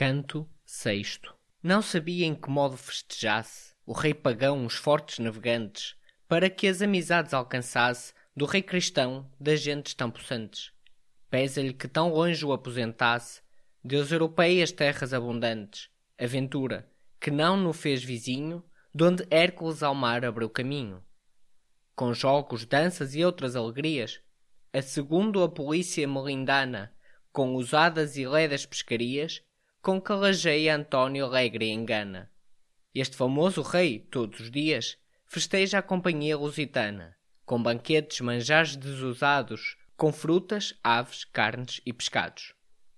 Canto sexto. Não sabia em que modo festejasse o rei pagão os fortes navegantes, para que as amizades alcançasse do rei cristão das gentes tão possantes. Pesa-lhe que tão longe o aposentasse, Deus europeias terras abundantes, aventura, que não no fez vizinho, donde Hércules ao mar abriu caminho. Com jogos, danças e outras alegrias, a segundo a polícia melindana, com usadas e ledas pescarias, com que lajeia António alegre engana. Este famoso rei, todos os dias, festeja a companhia lusitana, com banquetes, manjares desusados, com frutas, aves, carnes e pescados.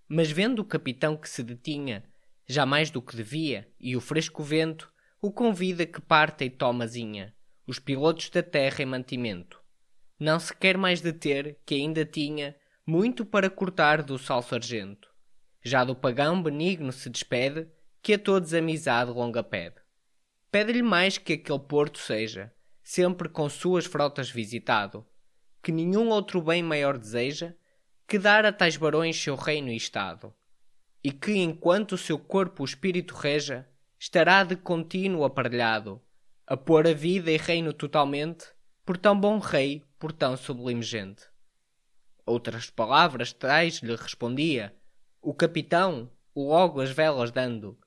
Mas vendo o capitão que se detinha, já mais do que devia, e o fresco vento, o convida que parta e toma zinha, os pilotos da terra em mantimento. Não se quer mais deter, que ainda tinha muito para cortar do sal sargento. Já do pagão benigno se despede, que a todos amizade longa pede. Pede-lhe mais que aquele porto seja, sempre com suas frotas visitado, que nenhum outro bem maior deseja, que dar a tais barões seu reino e estado, e que enquanto o seu corpo o espírito reja, estará de contínuo aparelhado, a pôr a vida e reino totalmente, por tão bom rei, por tão sublime gente. Outras palavras tais lhe respondia, o capitão, logo as velas dando,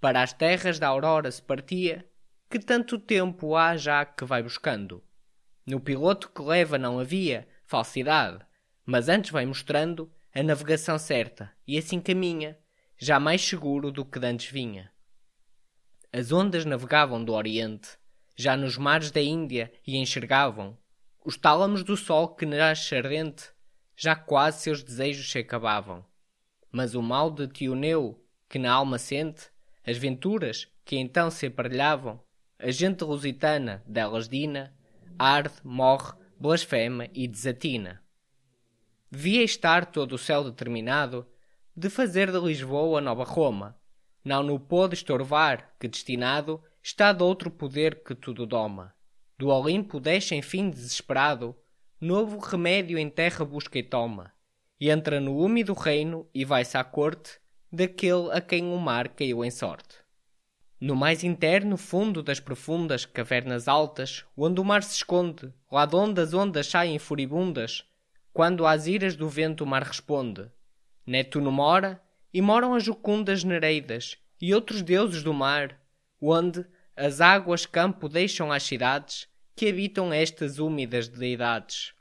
para as terras da aurora se partia, que tanto tempo há já que vai buscando. No piloto que leva não havia falsidade, mas antes vai mostrando a navegação certa, e assim caminha, já mais seguro do que dantes vinha. As ondas navegavam do Oriente, já nos mares da Índia e enxergavam os tálamos do sol que nasce ardente, já quase seus desejos se acabavam mas o mal de Tioneu, que na alma sente, as venturas que então se aparelhavam, a gente lusitana delas dina, arde, morre, blasfema e desatina. Devia estar todo o céu determinado de fazer de Lisboa nova Roma, não no pôde estorvar, que destinado está de outro poder que tudo doma. Do Olimpo deixa enfim desesperado, novo remédio em terra busca e toma e entra no úmido reino e vai-se à corte daquele a quem o mar caiu em sorte. No mais interno fundo das profundas cavernas altas, onde o mar se esconde, lá de onde as ondas saem furibundas, quando às iras do vento o mar responde. Netuno mora, e moram as jucundas Nereidas e outros deuses do mar, onde as águas campo deixam às cidades que habitam estas úmidas deidades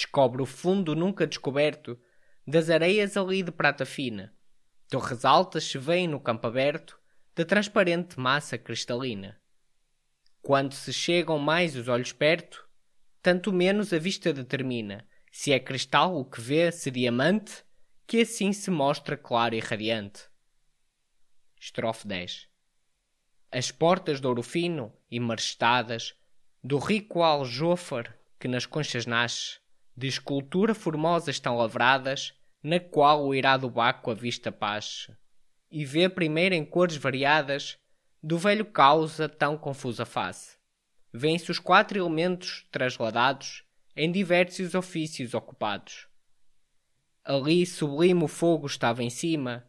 descobre o fundo nunca descoberto das areias ali de prata fina. Torres altas se veem no campo aberto da transparente massa cristalina. Quando se chegam mais os olhos perto, tanto menos a vista determina se é cristal o que vê, se diamante, que assim se mostra claro e radiante. Estrofe 10 As portas de ouro fino e marestadas do rico aljofar que nas conchas nasce, de escultura formosa estão lavradas, na qual o irado Baco a vista paz, e vê primeiro em cores variadas, do velho causa tão confusa face. Vêem-se os quatro elementos trasladados, em diversos ofícios ocupados. Ali sublime o fogo estava em cima,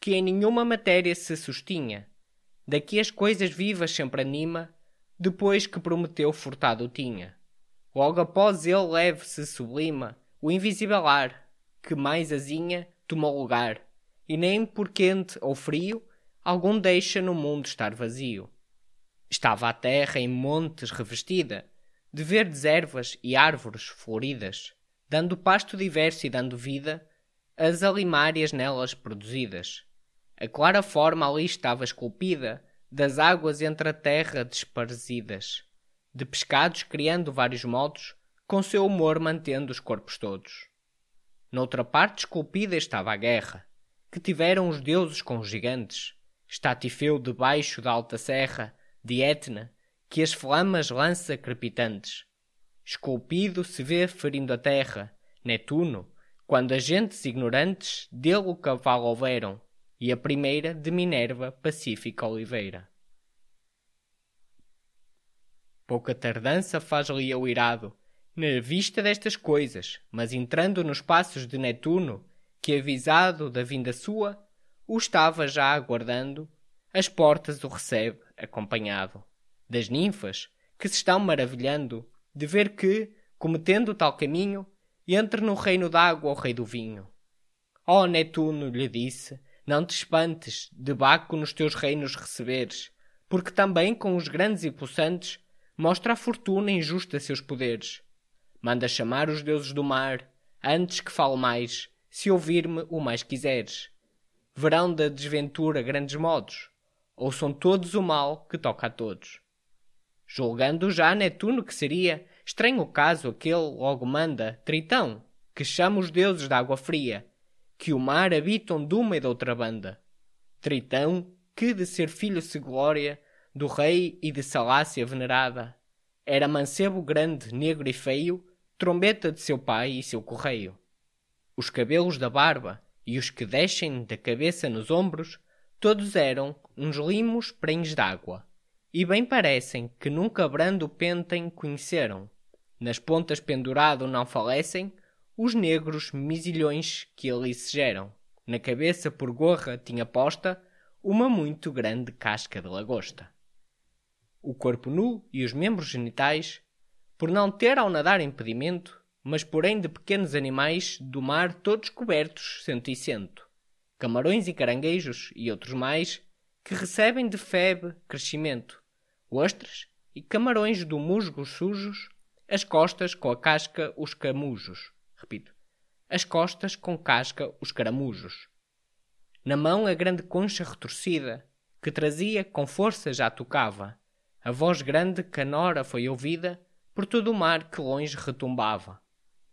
que em nenhuma matéria se sustinha, daqui as coisas vivas sempre anima, depois que Prometeu furtado tinha. Logo após ele leve-se sublima o invisível ar, que mais azinha tomou lugar, e nem por quente ou frio algum deixa no mundo estar vazio. Estava a terra em montes revestida, de verdes ervas e árvores floridas, dando pasto diverso e dando vida às alimárias nelas produzidas. A clara forma ali estava esculpida, das águas entre a terra desparzidas de pescados criando vários modos, com seu humor mantendo os corpos todos. Noutra parte esculpida estava a guerra, que tiveram os deuses com os gigantes, Estatifeu debaixo da alta serra, de Etna, que as flamas lança crepitantes. Esculpido se vê ferindo a terra, Netuno, quando agentes ignorantes dele o cavalo houveram, e a primeira de Minerva Pacífica Oliveira. Pouca tardança faz-lhe o irado, na vista destas coisas, mas entrando nos passos de Netuno, que avisado da vinda sua, o estava já aguardando, as portas o recebe, acompanhado das ninfas, que se estão maravilhando de ver que, cometendo tal caminho, entre no reino d'água o rei do vinho. Ó oh, Netuno, lhe disse, não te espantes de Baco nos teus reinos receberes, porque também com os grandes e possantes mostra a fortuna injusta seus poderes. Manda chamar os deuses do mar, antes que fale mais, se ouvir-me o mais quiseres. Verão da desventura grandes modos, ou são todos o mal que toca a todos. Julgando já Netuno que seria estranho caso aquele logo manda Tritão, que chama os deuses da água fria, que o mar habitam de uma e da outra banda. Tritão, que de ser filho se glória do rei e de Salácia venerada, era mancebo grande, negro e feio, trombeta de seu pai e seu correio. Os cabelos da barba e os que descem da cabeça nos ombros, todos eram uns limos prenhes d'água e bem parecem que nunca brando pentem conheceram. Nas pontas pendurado não falecem os negros misilhões que ali se geram. Na cabeça por gorra tinha posta uma muito grande casca de lagosta. O corpo nu e os membros genitais, por não ter ao nadar impedimento, mas porém de pequenos animais do mar todos cobertos cento e cento, camarões e caranguejos e outros mais, que recebem de febe crescimento, ostras e camarões do musgo sujos, as costas com a casca os camujos. Repito, as costas com casca os caramujos. Na mão a grande concha retorcida, que trazia com força já tocava. A voz grande canora foi ouvida por todo o mar que longe retumbava.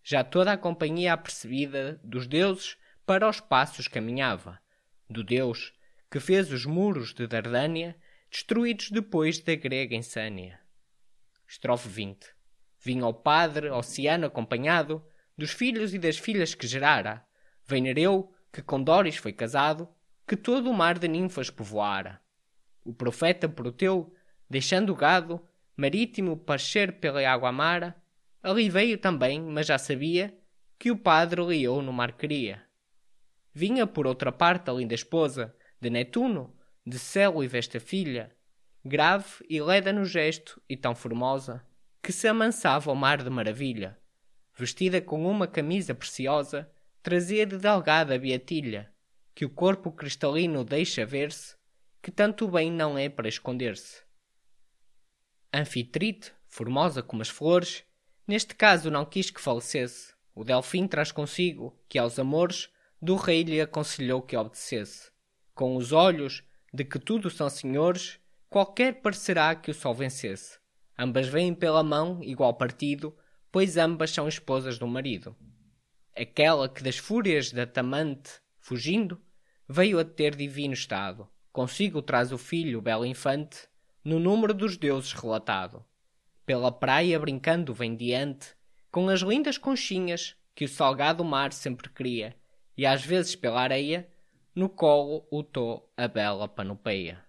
Já toda a companhia apercebida dos deuses para os passos caminhava. Do Deus que fez os muros de Dardânia destruídos depois da grega insânia. Estrofe 20. Vinha o padre oceano acompanhado dos filhos e das filhas que gerara, Venereu, que com Dóris foi casado, que todo o mar de ninfas povoara. O profeta Proteu, deixando o gado, marítimo pascer pela água amara, ali veio também, mas já sabia, que o padre liou no mar queria. Vinha por outra parte a linda esposa de Netuno, de céu e vesta filha, grave e leda no gesto e tão formosa, que se amansava ao mar de maravilha, vestida com uma camisa preciosa, trazia de delgada beatilha, que o corpo cristalino deixa ver-se, que tanto bem não é para esconder-se. Anfitrite, formosa como as flores, neste caso não quis que falecesse. O Delfim traz consigo que aos amores do rei lhe aconselhou que obedecesse. Com os olhos de que tudo são senhores, qualquer parecerá que o sol vencesse. Ambas vêm pela mão, igual partido, pois ambas são esposas do marido. Aquela que das fúrias da Tamante, fugindo, veio a ter divino estado, consigo traz o filho, belo infante, no número dos deuses relatado. Pela praia brincando vem diante, com as lindas conchinhas que o salgado mar sempre cria, e às vezes pela areia no colo utou a bela panopeia.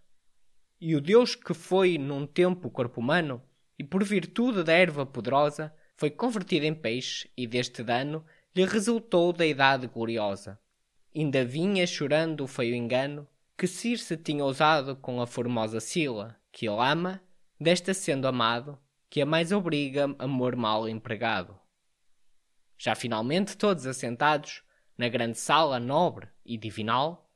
E o Deus que foi num tempo corpo humano, e por virtude da erva poderosa, foi convertido em peixe, e deste dano lhe resultou da idade gloriosa. Ainda vinha chorando o feio engano, que Circe tinha ousado com a formosa Sila, que ele ama, desta sendo amado, que a mais obriga amor mal empregado. Já finalmente todos assentados, na grande sala nobre e divinal,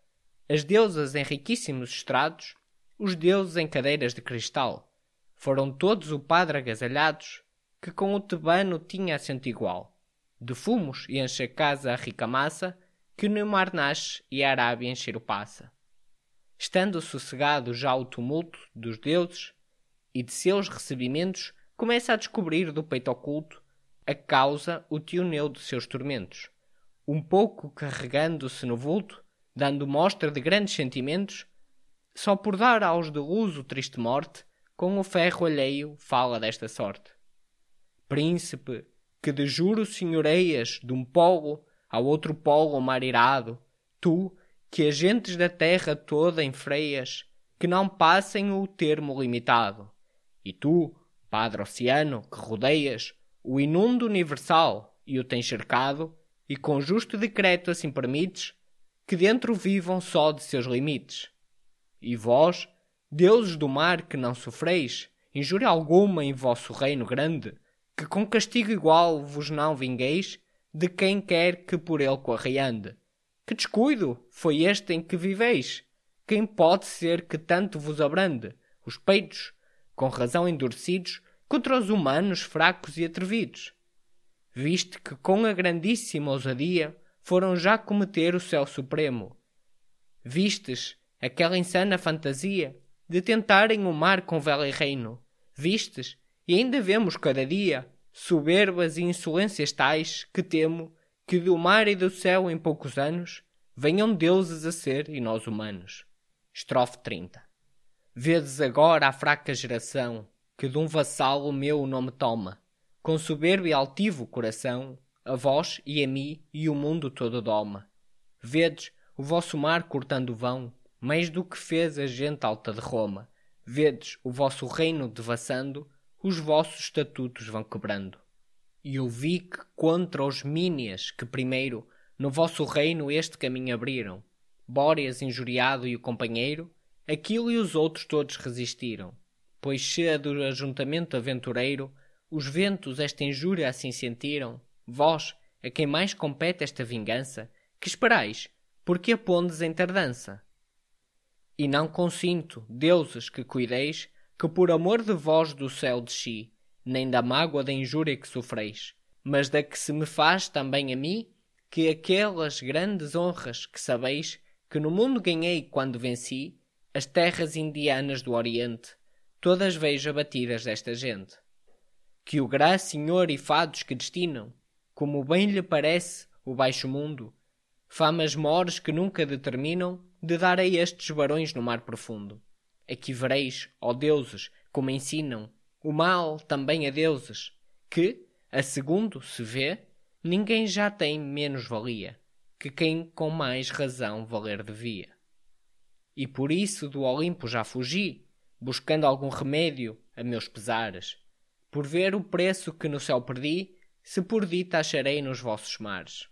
as deusas em riquíssimos estrados, os deuses em cadeiras de cristal. Foram todos o padre agasalhados, que com o tebano tinha assento igual. De fumos enche a casa a rica massa, que no mar nasce e a Arábia encher o passa. Estando sossegado já o tumulto dos deuses, e de seus recebimentos começa a descobrir do peito oculto a causa, o tioneu de seus tormentos um pouco carregando-se no vulto, dando mostra de grandes sentimentos, só por dar aos de luz o triste morte, com o ferro alheio fala desta sorte. Príncipe, que de juro senhoreias de um polo ao outro polo mar irado, tu, que as gentes da terra toda enfreias, que não passem o termo limitado, e tu, Padre Oceano, que rodeias o inundo universal e o tens cercado, e com justo decreto assim permites, que dentro vivam só de seus limites. E vós, deuses do mar que não sofreis, injúria alguma em vosso reino grande, que com castigo igual vos não vingueis de quem quer que por ele correande. Que descuido foi este em que viveis? Quem pode ser que tanto vos abrande os peitos, com razão endurecidos, contra os humanos fracos e atrevidos? Viste que com a grandíssima ousadia foram já cometer o céu supremo. Vistes aquela insana fantasia de tentarem o mar com vela e reino. Vistes, e ainda vemos cada dia, soberbas e insolências tais que temo que do mar e do céu em poucos anos venham deuses a ser e nós humanos. Estrofe 30 Vedes agora a fraca geração que de um vassalo meu o nome toma, com soberbo e altivo coração, a vós e a mim e o mundo todo doma. Vedes o vosso mar cortando vão, mais do que fez a gente alta de Roma. Vedes o vosso reino devassando, os vossos estatutos vão quebrando. E eu vi que contra os Mínias que primeiro no vosso reino este caminho abriram, Bóreas injuriado e o companheiro, aquilo e os outros todos resistiram. Pois se do ajuntamento aventureiro os ventos esta injúria assim sentiram, vós, a quem mais compete esta vingança, que esperais, porque a pondes em tardança? E não consinto, deuses que cuideis, que por amor de vós do céu desci, nem da mágoa da injúria que sofreis, mas da que se me faz também a mim, que aquelas grandes honras que sabeis que no mundo ganhei quando venci, as terras indianas do Oriente, todas vejo abatidas desta gente. Que o gra senhor e fados que destinam, como bem lhe parece o baixo mundo, famas mores que nunca determinam de dar a estes barões no mar profundo. Aqui vereis, ó deuses, como ensinam, o mal também a deuses, que, a segundo se vê, ninguém já tem menos valia que quem com mais razão valer devia. E por isso do Olimpo já fugi, buscando algum remédio a meus pesares, por ver o preço que no céu perdi se por dita acharei nos vossos mares.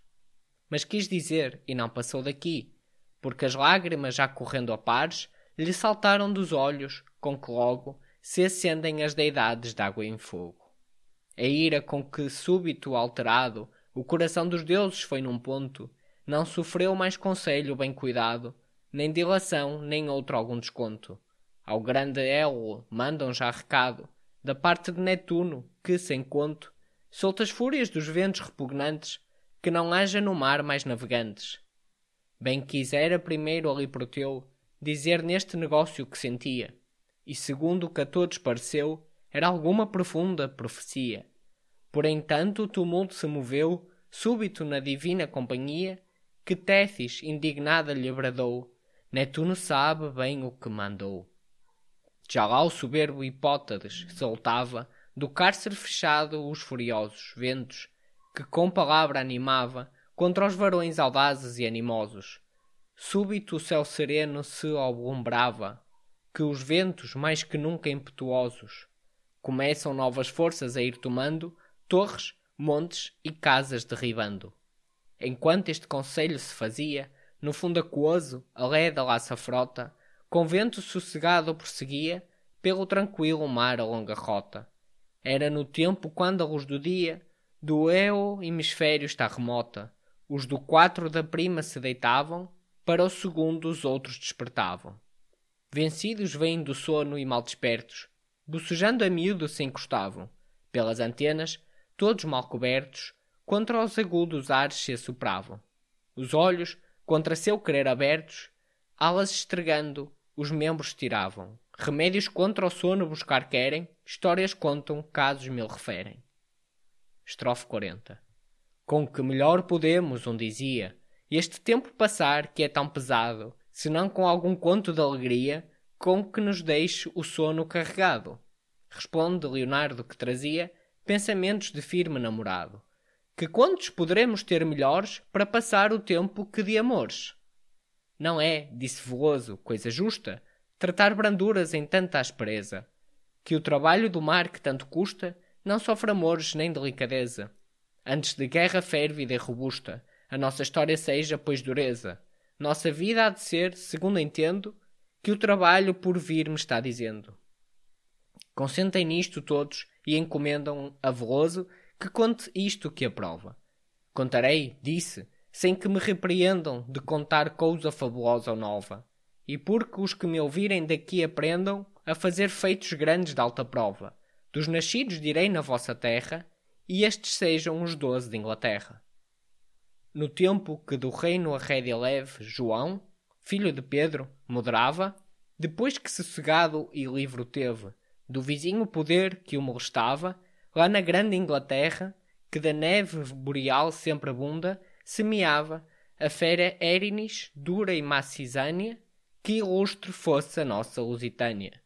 Mas quis dizer, e não passou daqui, porque as lágrimas já correndo a pares lhe saltaram dos olhos, com que logo se acendem as deidades de água em fogo. A ira com que, súbito alterado, o coração dos deuses foi num ponto, não sofreu mais conselho bem cuidado, nem dilação, nem outro algum desconto. Ao grande Elo mandam já recado, da parte de Netuno, que, sem conto, solta as fúrias dos ventos repugnantes, que não haja no mar mais navegantes. Bem quisera primeiro ali Proteu dizer neste negócio que sentia, e segundo o que a todos pareceu, era alguma profunda profecia. Porém tanto o tumulto se moveu, súbito na divina companhia, que Tétis indignada lhe bradou, Netuno sabe bem o que mandou. Já lá o soberbo Hipótades soltava, do cárcere fechado os furiosos ventos, que com palavra animava contra os varões audazes e animosos. Súbito o céu sereno se alumbrava, que os ventos, mais que nunca impetuosos, começam novas forças a ir tomando torres, montes e casas derribando. Enquanto este conselho se fazia, no fundo aquoso, a leda laça frota, com vento sossegado prosseguia, pelo tranquilo mar a longa rota. Era no tempo quando a luz do dia do eu hemisfério está remota, os do quatro da prima se deitavam, para o segundo os outros despertavam. Vencidos vêm do sono e mal despertos, bocejando a miúdo se encostavam, pelas antenas, todos mal cobertos, contra os agudos ares se assopravam. Os olhos, contra seu querer abertos, alas estregando, os membros tiravam. Remédios contra o sono buscar querem, histórias contam, casos mil referem. Estrofe 40 Com que melhor podemos, um dizia, este tempo passar que é tão pesado, senão com algum conto de alegria, com que nos deixe o sono carregado. Responde Leonardo que trazia pensamentos de firme namorado. Que contos poderemos ter melhores para passar o tempo que de amores? Não é, disse Veloso, coisa justa, tratar branduras em tanta aspereza, que o trabalho do mar que tanto custa não sofre amores nem delicadeza. Antes de guerra férvida e robusta, a nossa história seja, pois, dureza. Nossa vida há de ser, segundo entendo, que o trabalho por vir me está dizendo. Consentem nisto todos e encomendam a Veloso que conte isto que aprova. Contarei, disse, sem que me repreendam de contar cousa fabulosa ou nova, e porque os que me ouvirem daqui aprendam a fazer feitos grandes de alta prova. Dos nascidos direi na vossa terra, e estes sejam os doze de Inglaterra. No tempo que do reino a rédea leve João, filho de Pedro, moderava, depois que sossegado e livre teve do vizinho poder que o molestava, lá na grande Inglaterra, que da neve boreal sempre abunda, semeava a fera Érinis, dura e macisânia, que ilustre fosse a nossa Lusitânia.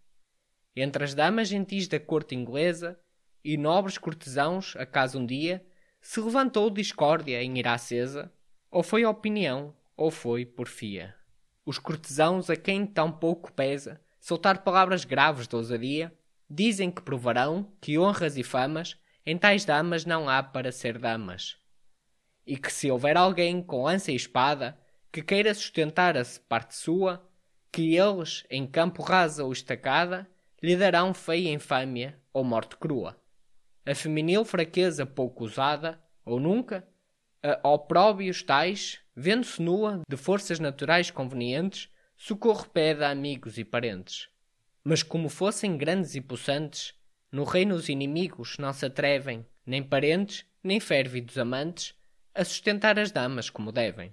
Entre as damas gentis da corte inglesa e nobres cortesãos, acaso um dia, se levantou discórdia em ira acesa, ou foi opinião, ou foi porfia. Os cortesãos a quem tão pouco pesa soltar palavras graves de ousadia, dizem que provarão que honras e famas em tais damas não há para ser damas. E que se houver alguém com lança e espada que queira sustentar a parte sua, que eles, em campo rasa ou estacada, lhe darão feia infâmia ou morte crua. A feminil fraqueza pouco usada, ou nunca, a opróbios tais, vendo-se nua de forças naturais convenientes, socorro pede a amigos e parentes. Mas como fossem grandes e possantes, no reino os inimigos não se atrevem, nem parentes, nem férvidos amantes, a sustentar as damas como devem.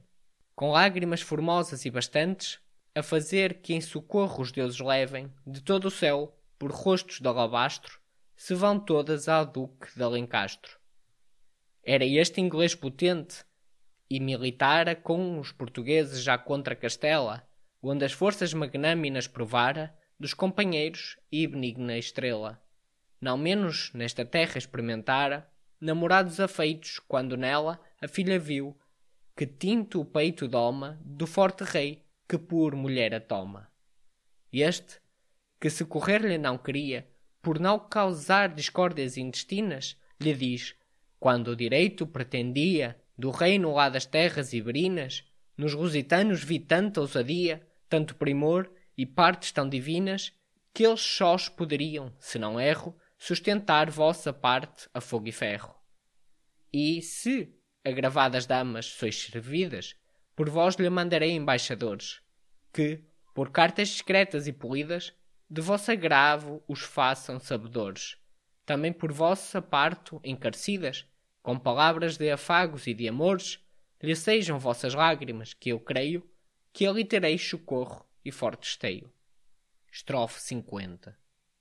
Com lágrimas formosas e bastantes, a fazer que em socorro os deuses levem, de todo o céu, por rostos de alabastro, se vão todas ao duque de Alencastro. Era este inglês potente e militara com os portugueses já contra Castela, onde as forças magnâminas provara dos companheiros e benigna estrela. Não menos nesta terra experimentara namorados afeitos quando nela a filha viu que tinto o peito doma do forte rei que por mulher a toma. Este, que se correr-lhe não queria, por não causar discórdias intestinas, lhe diz, quando o direito pretendia, do reino lá das terras iberinas, nos lusitanos vi tanta ousadia, tanto primor e partes tão divinas, que eles sós poderiam, se não erro, sustentar vossa parte a fogo e ferro. E, se, agravadas damas, sois servidas, por vós lhe mandarei embaixadores, que, por cartas discretas e polidas, de vosso agravo os façam sabedores, também por vossa parto encarecidas, com palavras de afagos e de amores, lhe sejam vossas lágrimas, que eu creio, que ali tereis socorro e forte esteio. Estrofe 50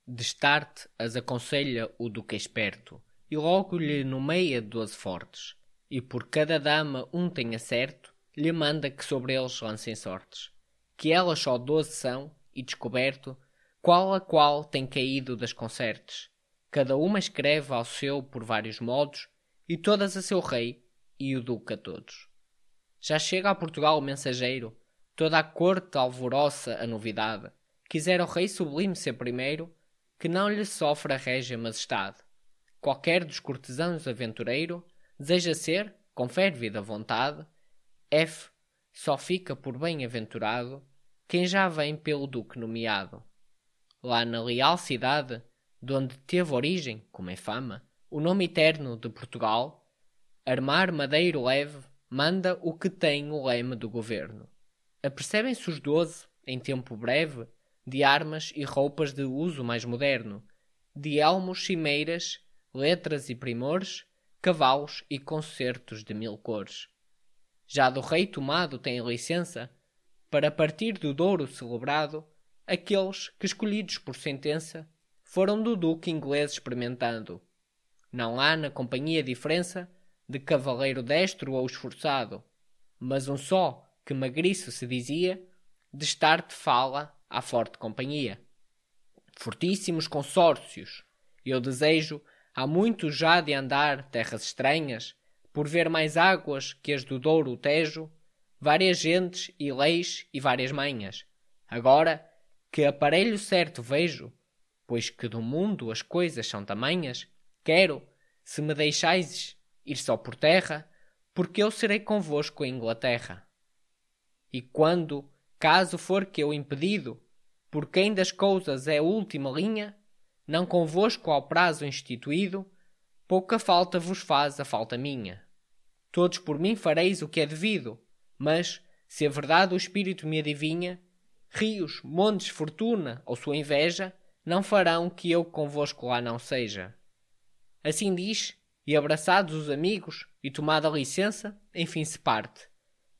Destarte as aconselha o duque esperto, e logo lhe nomeia doze fortes, e por cada dama um tenha certo, lhe manda que sobre eles lancem sortes que elas só doze são, e descoberto, qual a qual tem caído das concertes. Cada uma escreve ao seu por vários modos, e todas a seu rei, e o duque a todos. Já chega a Portugal o mensageiro, toda a corte alvoroça a novidade. Quisera o rei sublime ser primeiro, que não lhe sofre a régia majestade. Qualquer dos cortesãos aventureiro deseja ser, com férvida vontade, F só fica por bem-aventurado quem já vem pelo duque nomeado. Lá na leal cidade, de onde teve origem, como é fama, o nome eterno de Portugal, armar madeiro leve manda o que tem o leme do governo. Apercebem-se os doze, em tempo breve, de armas e roupas de uso mais moderno, de elmos, cimeiras, letras e primores, cavalos e concertos de mil cores já do rei tomado tem licença, para partir do Douro celebrado, aqueles que, escolhidos por sentença, foram do duque inglês experimentando. Não há na companhia diferença de cavaleiro destro ou esforçado, mas um só, que magriço se dizia, de estar de fala à forte companhia. Fortíssimos consórcios, eu desejo, há muito já de andar terras estranhas, por ver mais águas que as do Douro Tejo, várias gentes e leis e várias manhas. Agora que aparelho certo vejo, pois que do mundo as coisas são tamanhas, quero, se me deixais ir só por terra, porque eu serei convosco em Inglaterra. E quando, caso for que eu impedido, por quem das coisas é a última linha, não convosco ao prazo instituído, pouca falta vos faz a falta minha. Todos por mim fareis o que é devido, mas, se a verdade o espírito me adivinha, rios, montes, fortuna ou sua inveja não farão que eu convosco lá não seja. Assim diz, e abraçados os amigos, e tomada licença, enfim se parte.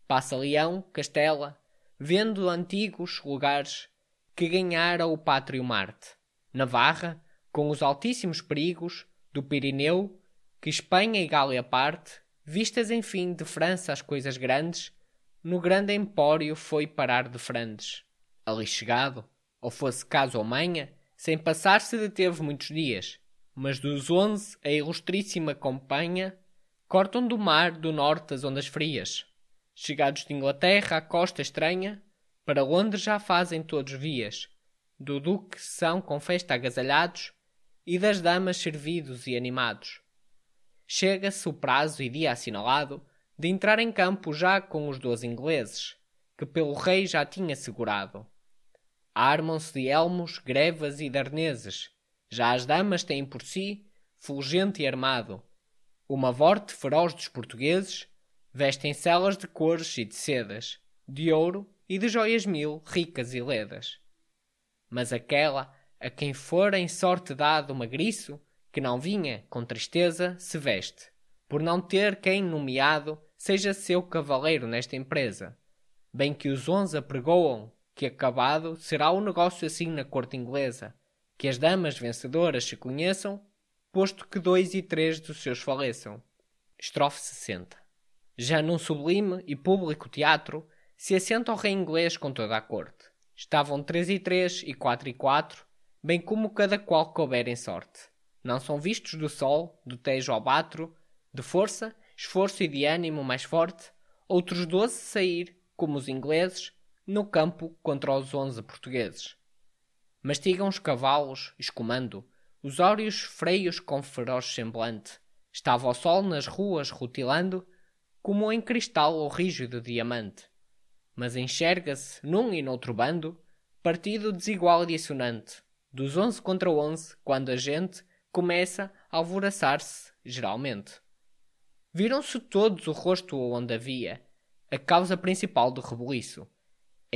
Passa Leão, Castela, vendo antigos lugares que ganhara o pátrio Marte. Navarra, com os altíssimos perigos do Pirineu, que Espanha e Gália parte, vistas enfim de França as coisas grandes, no grande empório foi parar de Frandes. Ali chegado, ou fosse caso ou manha, sem passar se deteve muitos dias, mas dos onze a ilustríssima companha cortam do mar do norte as ondas frias. Chegados de Inglaterra à costa estranha, para Londres já fazem todos vias. Do duque são com festa agasalhados e das damas servidos e animados. Chega-se o prazo e dia assinalado de entrar em campo já com os dois ingleses, que pelo rei já tinha segurado. Armam-se de elmos, grevas e darneses. Já as damas têm por si, fulgente e armado, uma vorte feroz dos portugueses, vestem celas de cores e de sedas, de ouro e de joias mil, ricas e ledas. Mas aquela, a quem for em sorte dado uma griço, que não vinha, com tristeza, se veste, por não ter quem nomeado seja seu cavaleiro nesta empresa. Bem que os onze apregoam que acabado será o negócio assim na corte inglesa, que as damas vencedoras se conheçam, posto que dois e três dos seus faleçam. Estrofe 60 Já num sublime e público teatro se assenta o rei inglês com toda a corte. Estavam três e três e quatro e quatro, bem como cada qual couber em sorte. Não são vistos do sol, do tejo ao batro, de força, esforço e de ânimo mais forte, outros doze sair, como os ingleses, no campo contra os onze portugueses. Mastigam os cavalos, escumando, os óreos freios com feroz semblante. Estava o sol nas ruas rutilando, como em cristal ou rígido diamante. Mas enxerga-se, num e noutro bando, partido desigual e dissonante, dos onze contra onze, quando a gente começa a alvoraçar-se, geralmente. Viram-se todos o rosto onde havia, a causa principal do rebuliço.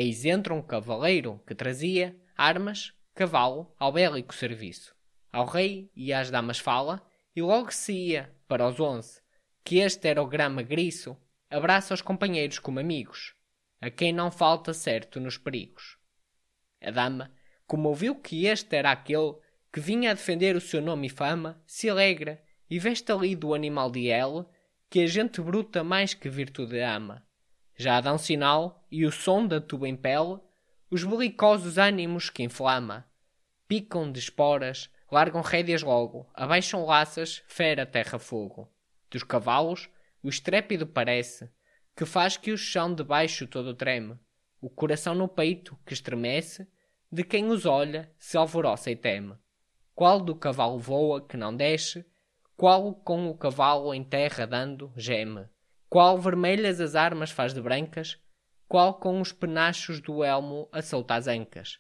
Eis entra um cavaleiro que trazia armas, cavalo, ao bélico serviço. Ao rei e às damas fala, e logo se ia, para os onze, que este era o grama griço, abraça os companheiros como amigos, a quem não falta certo nos perigos. A dama, como ouviu que este era aquele que vinha a defender o seu nome e fama, se alegra e veste ali do animal de ela, que a gente bruta mais que virtude ama já dá um sinal, e o som da tuba impele os belicosos ânimos que inflama. Picam de esporas, largam rédeas logo, abaixam laças, fera terra fogo. Dos cavalos, o estrépido parece, que faz que o chão de baixo todo treme, o coração no peito que estremece, de quem os olha se alvoroça e teme. Qual do cavalo voa que não desce, qual com o cavalo em terra dando geme qual vermelhas as armas faz de brancas, qual com os penachos do elmo assolta as ancas.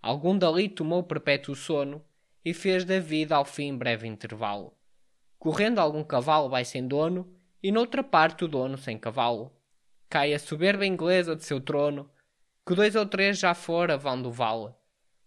Algum dali tomou perpétuo sono e fez da vida ao fim breve intervalo. Correndo algum cavalo vai sem dono e noutra parte o dono sem cavalo. Cai a soberba inglesa de seu trono, que dois ou três já fora vão do vale.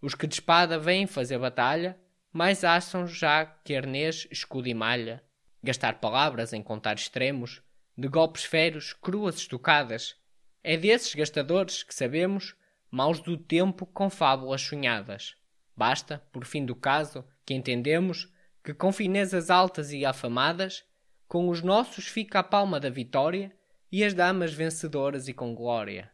Os que de espada vêm fazer batalha, mais acham já que arnês, escudo e malha. Gastar palavras em contar extremos, de golpes férios, cruas estocadas. É desses gastadores que sabemos, maus do tempo com fábulas sonhadas. Basta, por fim do caso, que entendemos que com finezas altas e afamadas, com os nossos fica a palma da vitória e as damas vencedoras e com glória.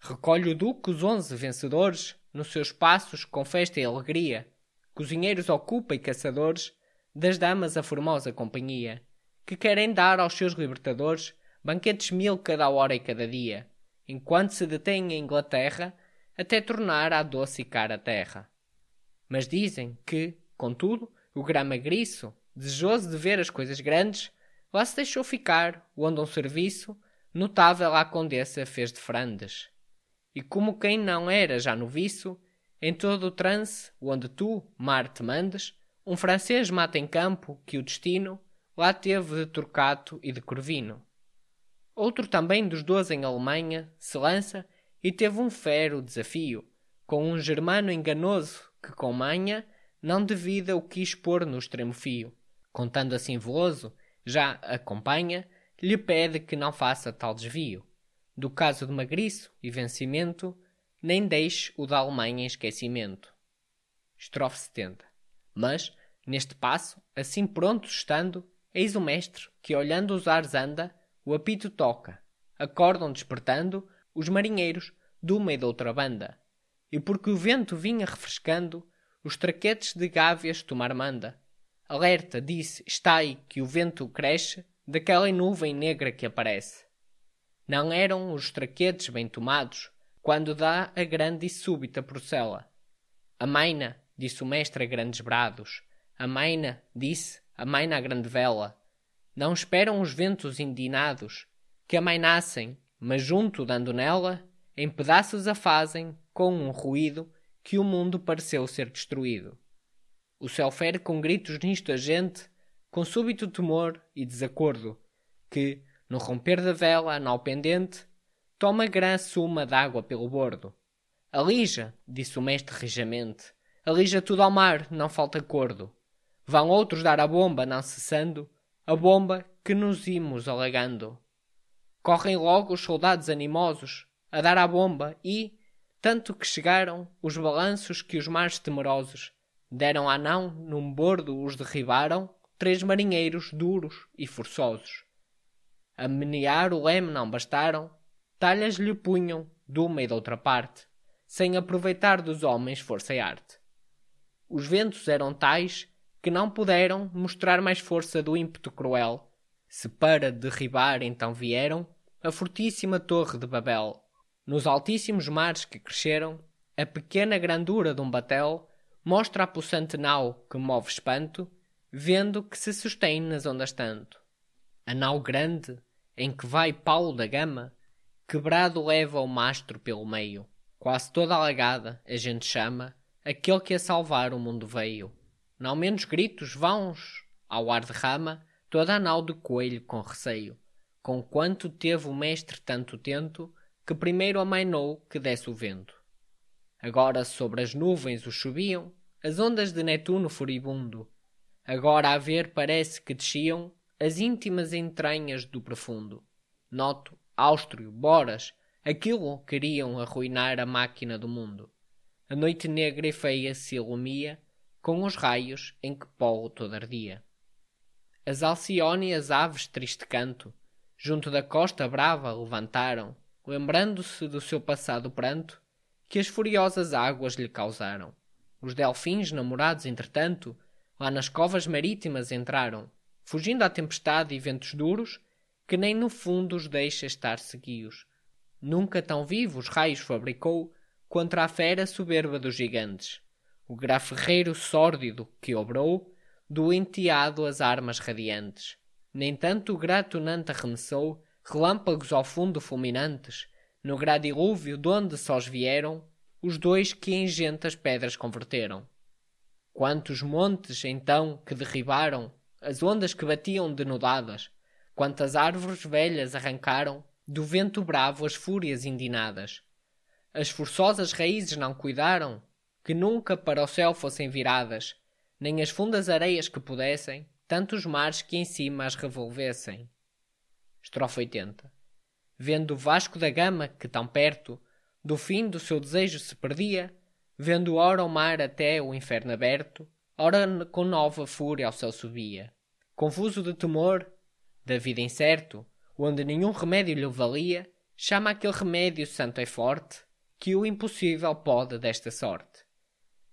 Recolhe o duque os onze vencedores nos seus passos com festa e alegria, cozinheiros ocupa e caçadores, das damas a formosa companhia que querem dar aos seus libertadores banquetes mil cada hora e cada dia, enquanto se detêm em Inglaterra até tornar a cara a terra. Mas dizem que, contudo, o grama griço, desejoso de ver as coisas grandes, lá se deixou ficar, onde um serviço, notável a condessa fez de frandes. E como quem não era já no viço, em todo o trance, onde tu, mar, te mandes, um francês mata em campo que o destino lá teve de Torcato e de Corvino. Outro também dos doze em Alemanha se lança e teve um fero desafio, com um germano enganoso que com manha não devida o quis pôr no extremo fio. Contando assim veloso, já acompanha, lhe pede que não faça tal desvio. Do caso de magriço e vencimento, nem deixe o da Alemanha em esquecimento. Estrofe 70. Mas, neste passo, assim pronto estando, eis o mestre que, olhando os ares anda, o apito toca. Acordam despertando os marinheiros de uma e de outra banda. E porque o vento vinha refrescando, os traquetes de gávias tomar manda. Alerta, disse, está aí que o vento cresce daquela nuvem negra que aparece. Não eram os traquetes bem tomados, quando dá a grande e súbita procela. Amaina, disse o mestre a grandes brados. Amaina, disse, amaina a grande vela. Não esperam os ventos indinados, que amainassem, mas junto dando nela, em pedaços a fazem, com um ruído, que o mundo pareceu ser destruído. O céu fere com gritos nisto a gente, com súbito temor e desacordo, que, no romper da vela, nau pendente, toma grã suma d'água pelo bordo. Alija, disse o mestre rijamente, alija tudo ao mar, não falta cordo. Vão outros dar a bomba, não cessando, a bomba que nos imos alagando. Correm logo os soldados animosos a dar a bomba e, tanto que chegaram os balanços que os mares temerosos deram a não num bordo os derribaram três marinheiros duros e forçosos. A menear o leme não bastaram, talhas lhe punham de uma e de outra parte, sem aproveitar dos homens força e arte. Os ventos eram tais que não puderam mostrar mais força do ímpeto cruel, se para derribar então vieram a fortíssima torre de Babel. Nos altíssimos mares que cresceram, a pequena grandura de um batel mostra a possante nau que move espanto, vendo que se sustém nas ondas tanto. A nau grande, em que vai Paulo da Gama, quebrado leva o mastro pelo meio, quase toda alagada, a gente chama, aquele que a salvar o mundo veio. Não menos gritos vãos ao ar de rama toda a nau de coelho com receio. Com quanto teve o mestre tanto tento, que primeiro amainou que desse o vento. Agora sobre as nuvens os subiam, as ondas de Netuno furibundo. Agora a ver parece que desciam as íntimas entranhas do profundo. Noto, Áustrio, Boras, aquilo queriam arruinar a máquina do mundo. A noite negra e feia se ilumia com os raios em que polo todo ardia. As alciônias aves triste canto, junto da costa brava levantaram, lembrando-se do seu passado pranto, que as furiosas águas lhe causaram. Os delfins, namorados entretanto, lá nas covas marítimas entraram, fugindo à tempestade e ventos duros, que nem no fundo os deixa estar seguios. Nunca tão vivos raios fabricou contra a fera soberba dos gigantes o graferreiro sórdido que obrou do enteado as armas radiantes. Nem tanto o gratunante arremessou relâmpagos ao fundo fulminantes, no gradilúvio donde sós vieram os dois que em gentas pedras converteram. Quantos montes, então, que derribaram, as ondas que batiam denudadas, quantas árvores velhas arrancaram do vento bravo as fúrias indinadas. As forçosas raízes não cuidaram, que nunca para o céu fossem viradas, nem as fundas areias que pudessem, tantos mares que em cima as revolvessem. Estrofe 80. Vendo o Vasco da Gama, que tão perto do fim do seu desejo se perdia, vendo ora o mar até o inferno aberto, ora com nova fúria ao céu subia. Confuso de temor, da vida incerto, onde nenhum remédio lhe valia, chama aquele remédio santo e forte, que o impossível pode desta sorte.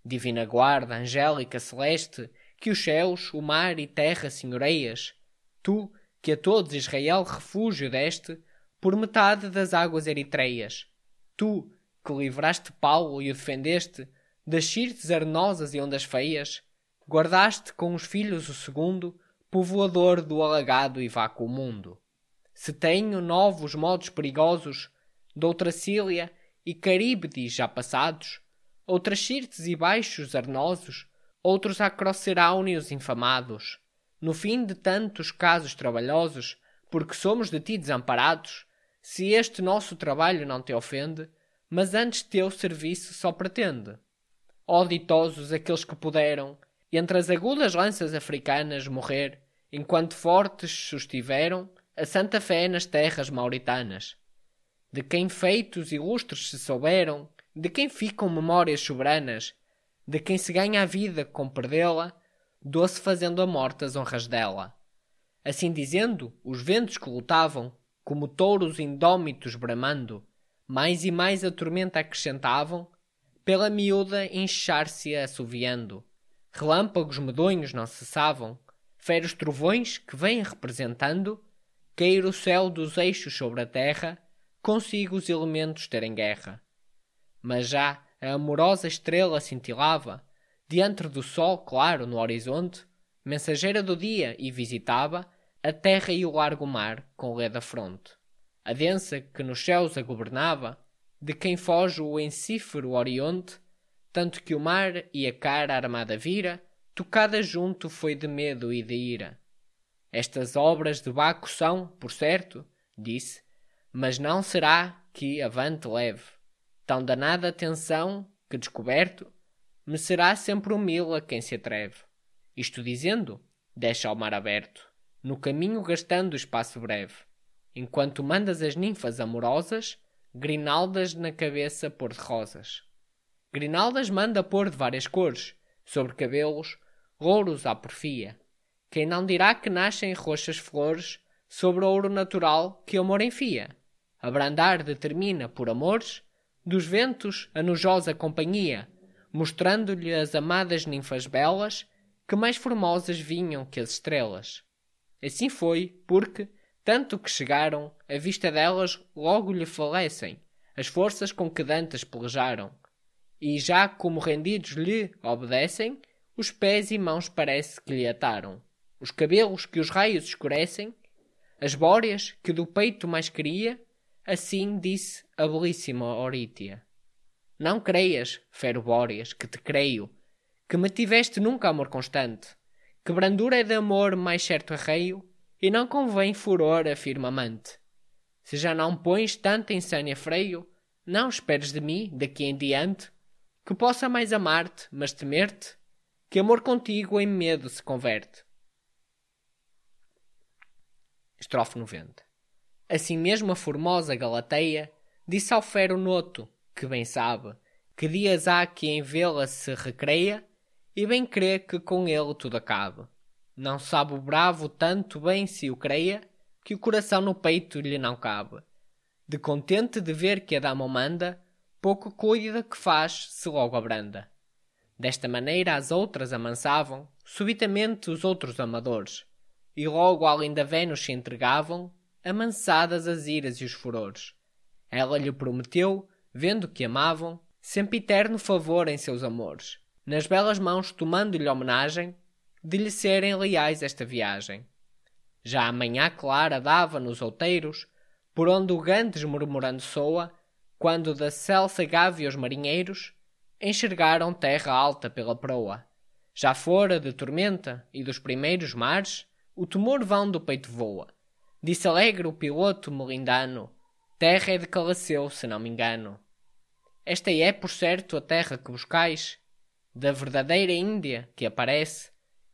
Divina guarda, angélica, celeste, que os céus, o mar e terra senhoreias, tu, que a todos Israel refúgio deste, por metade das águas eritreias, tu, que livraste Paulo e o defendeste das xirtes arenosas e ondas feias, guardaste com os filhos o segundo, povoador do alagado e vácuo mundo. se tenho novos modos perigosos, doutra Cília e Caríbedes já passados, outras Sirtes e baixos arnosos, outros acroceráuneos infamados. No fim de tantos casos trabalhosos, porque somos de ti desamparados, se este nosso trabalho não te ofende, mas antes teu serviço só pretende. Ó ditosos aqueles que puderam, entre as agudas lanças africanas, morrer, enquanto fortes sustiveram a santa fé nas terras mauritanas. De quem feitos ilustres se souberam, de quem ficam memórias soberanas, de quem se ganha a vida com perdê-la, doce fazendo a morte as honras dela. Assim dizendo, os ventos que lutavam, como touros indómitos bramando, mais e mais a tormenta acrescentavam, pela miúda inchar-se assoviando. Relâmpagos medonhos não cessavam, feros trovões que vêm representando, cair o céu dos eixos sobre a terra, consigo os elementos terem guerra. Mas já a amorosa estrela cintilava, diante do sol claro no horizonte, mensageira do dia e visitava a terra e o largo mar com leda fronte. A densa que nos céus a governava, de quem foge o encífero orionte, tanto que o mar e a cara armada vira, tocada junto foi de medo e de ira. Estas obras de Baco são, por certo, disse, mas não será que avante leve. Tão danada atenção que, descoberto, me será sempre humilde a quem se atreve. Isto dizendo, deixa ao mar aberto, no caminho gastando espaço breve, enquanto mandas as ninfas amorosas, grinaldas na cabeça pôr de rosas. Grinaldas manda pôr de várias cores, sobre cabelos, louros à porfia. Quem não dirá que nascem roxas flores sobre ouro natural que o amor enfia? Abrandar determina, por amores, dos ventos a nojosa companhia, mostrando-lhe as amadas ninfas belas, que mais formosas vinham que as estrelas. Assim foi, porque, tanto que chegaram, a vista delas logo lhe falecem, as forças com que dantes pelejaram. E já como rendidos lhe obedecem, os pés e mãos parece que lhe ataram. Os cabelos que os raios escurecem, as bóreas que do peito mais queria, assim disse a belíssima Orítia. Não creias, fero Bóreas, que te creio, que me tiveste nunca amor constante, que brandura é de amor mais certo arreio, e não convém furor a firme amante. Se já não pões tanta insânia freio, não esperes de mim, daqui em diante, que possa mais amar-te, mas temer-te, que amor contigo em medo se converte. Estrofe 90 Assim mesmo a formosa Galateia disse ao fero Noto, que bem sabe, que dias há que em vê-la se recreia, e bem crê que com ele tudo acabe. Não sabe o bravo tanto bem se o creia, que o coração no peito lhe não cabe. De contente de ver que a dama manda, pouco cuida que faz se logo abranda. Desta maneira as outras amansavam, subitamente os outros amadores, e logo à linda Vênus se entregavam, amansadas as iras e os furores. Ela lhe prometeu, vendo que amavam, sempre eterno favor em seus amores, nas belas mãos tomando-lhe homenagem, de lhe serem leais esta viagem. Já a manhã clara dava nos outeiros, por onde o Gantes murmurando soa, quando da celsa gávea os marinheiros enxergaram terra alta pela proa. Já fora de tormenta e dos primeiros mares, o temor vão do peito voa. Disse alegre o piloto melindano, terra é de Calaceu, se não me engano. Esta é, por certo, a terra que buscais, da verdadeira Índia que aparece,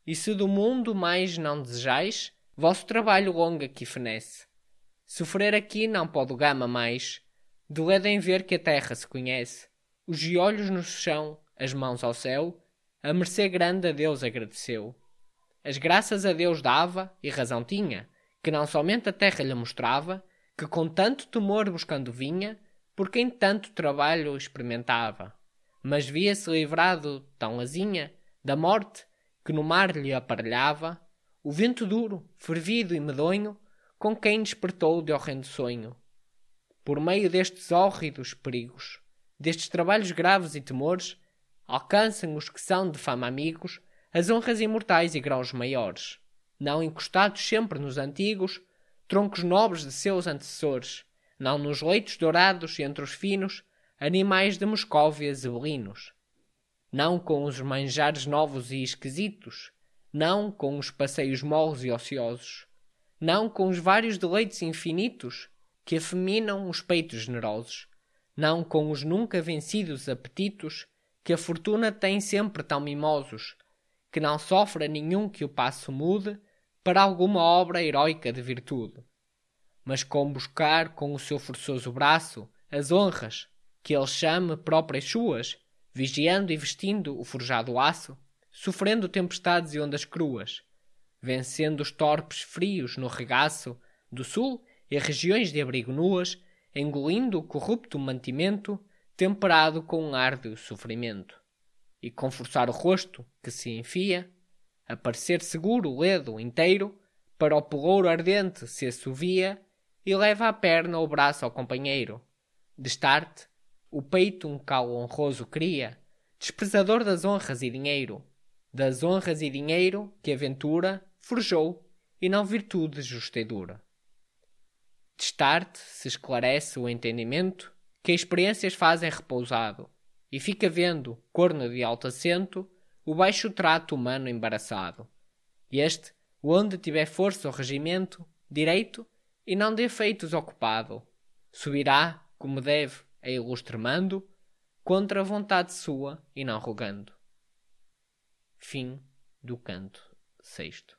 e se do mundo mais não desejais, vosso trabalho longo aqui fenece. Sofrer aqui não pode o gama mais, doledem ver que a terra se conhece, os olhos no chão, as mãos ao céu, a mercê grande a Deus agradeceu. As graças a Deus dava, e razão tinha, que não somente a terra lhe mostrava, que com tanto temor buscando vinha, por quem tanto trabalho experimentava. Mas via-se livrado tão azinha da morte que no mar lhe aparelhava o vento duro, fervido e medonho, com quem despertou de horrendo sonho. Por meio destes hórridos perigos, destes trabalhos graves e temores, alcançam os que são de fama amigos as honras imortais e graus maiores. Não encostados sempre nos antigos, troncos nobres de seus antecessores, não nos leitos dourados entre os finos animais de Moscóvia zebelinos, não com os manjares novos e esquisitos, não com os passeios moles e ociosos, não com os vários deleites infinitos que afeminam os peitos generosos, não com os nunca vencidos apetitos que a fortuna tem sempre tão mimosos, que não sofra nenhum que o passo mude para alguma obra heroica de virtude, mas com buscar com o seu forçoso braço as honras que ele chame próprias suas, vigiando e vestindo o forjado aço, sofrendo tempestades e ondas cruas, vencendo os torpes frios no regaço do sul e regiões de abrigo nuas, engolindo o corrupto mantimento temperado com um árduo sofrimento. E com forçar o rosto que se enfia, a parecer seguro o ledo inteiro, para o pelouro ardente se assovia e leva a perna ou braço ao companheiro. Destarte, o peito um cal honroso cria, desprezador das honras e dinheiro, das honras e dinheiro que a ventura forjou e não virtude justa e dura. Destarte se esclarece o entendimento que experiências fazem repousado, e fica vendo, corno de alto assento, o baixo trato humano embaraçado. Este, onde tiver força o regimento, direito, e não de efeitos ocupado, subirá, como deve, a ilustre mando, contra a vontade sua e não rogando. Fim do canto sexto.